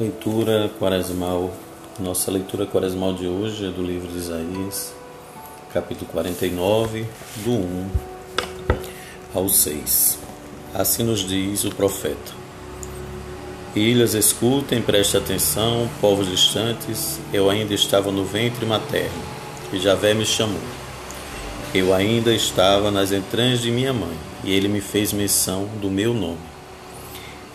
Leitura quaresmal. Nossa leitura quaresmal de hoje é do livro de Isaías, capítulo 49, do 1 ao 6. Assim nos diz o profeta: Ilhas, escutem, prestem atenção, povos distantes, eu ainda estava no ventre materno, e Javé me chamou. Eu ainda estava nas entranhas de minha mãe, e ele me fez menção do meu nome.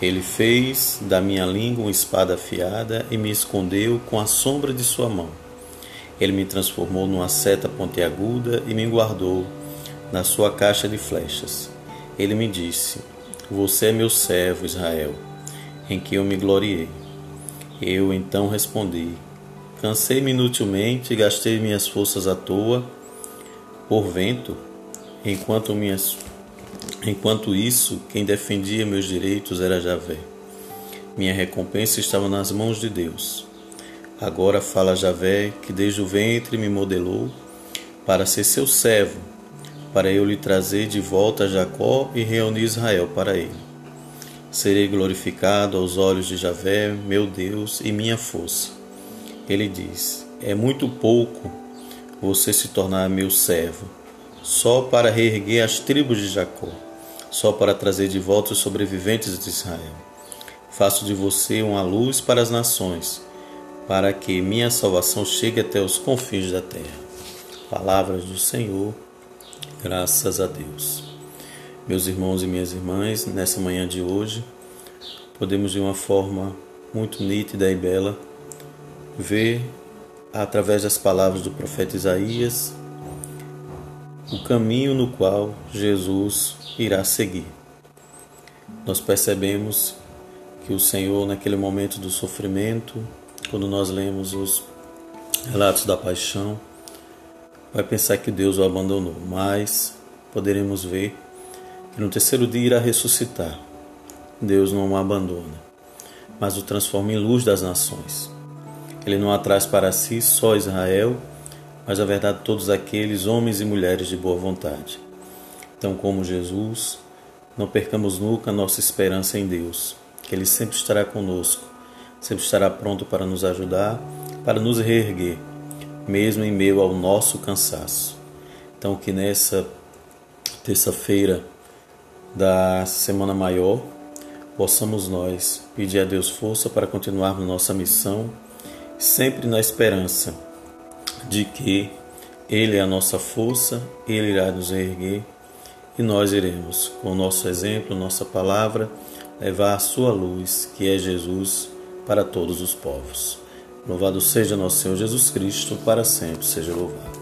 Ele fez da minha língua uma espada afiada e me escondeu com a sombra de sua mão. Ele me transformou numa seta pontiaguda e me guardou na sua caixa de flechas. Ele me disse: Você é meu servo, Israel, em que eu me gloriei. Eu então respondi: Cansei-me inutilmente e gastei minhas forças à toa por vento, enquanto minhas Enquanto isso, quem defendia meus direitos era Javé. Minha recompensa estava nas mãos de Deus. Agora fala Javé, que desde o ventre me modelou para ser seu servo, para eu lhe trazer de volta Jacó e reunir Israel para ele. Serei glorificado aos olhos de Javé, meu Deus e minha força. Ele diz: É muito pouco você se tornar meu servo só para reerguer as tribos de Jacó, só para trazer de volta os sobreviventes de Israel. Faço de você uma luz para as nações, para que minha salvação chegue até os confins da terra. Palavras do Senhor, graças a Deus. Meus irmãos e minhas irmãs, nessa manhã de hoje, podemos de uma forma muito nítida e bela ver através das palavras do profeta Isaías o caminho no qual Jesus irá seguir. Nós percebemos que o Senhor, naquele momento do sofrimento, quando nós lemos os relatos da paixão, vai pensar que Deus o abandonou, mas poderemos ver que no terceiro dia irá ressuscitar. Deus não o abandona, mas o transforma em luz das nações. Ele não atraz para si só Israel, mas a verdade todos aqueles homens e mulheres de boa vontade. Então, como Jesus, não percamos nunca a nossa esperança em Deus, que Ele sempre estará conosco, sempre estará pronto para nos ajudar, para nos reerguer, mesmo em meio ao nosso cansaço. Então, que nessa terça-feira da Semana Maior, possamos nós pedir a Deus força para continuarmos nossa missão, sempre na esperança de que Ele é a nossa força, Ele irá nos erguer e nós iremos, com o nosso exemplo, nossa palavra, levar a sua luz, que é Jesus, para todos os povos. Louvado seja nosso Senhor Jesus Cristo, para sempre seja louvado.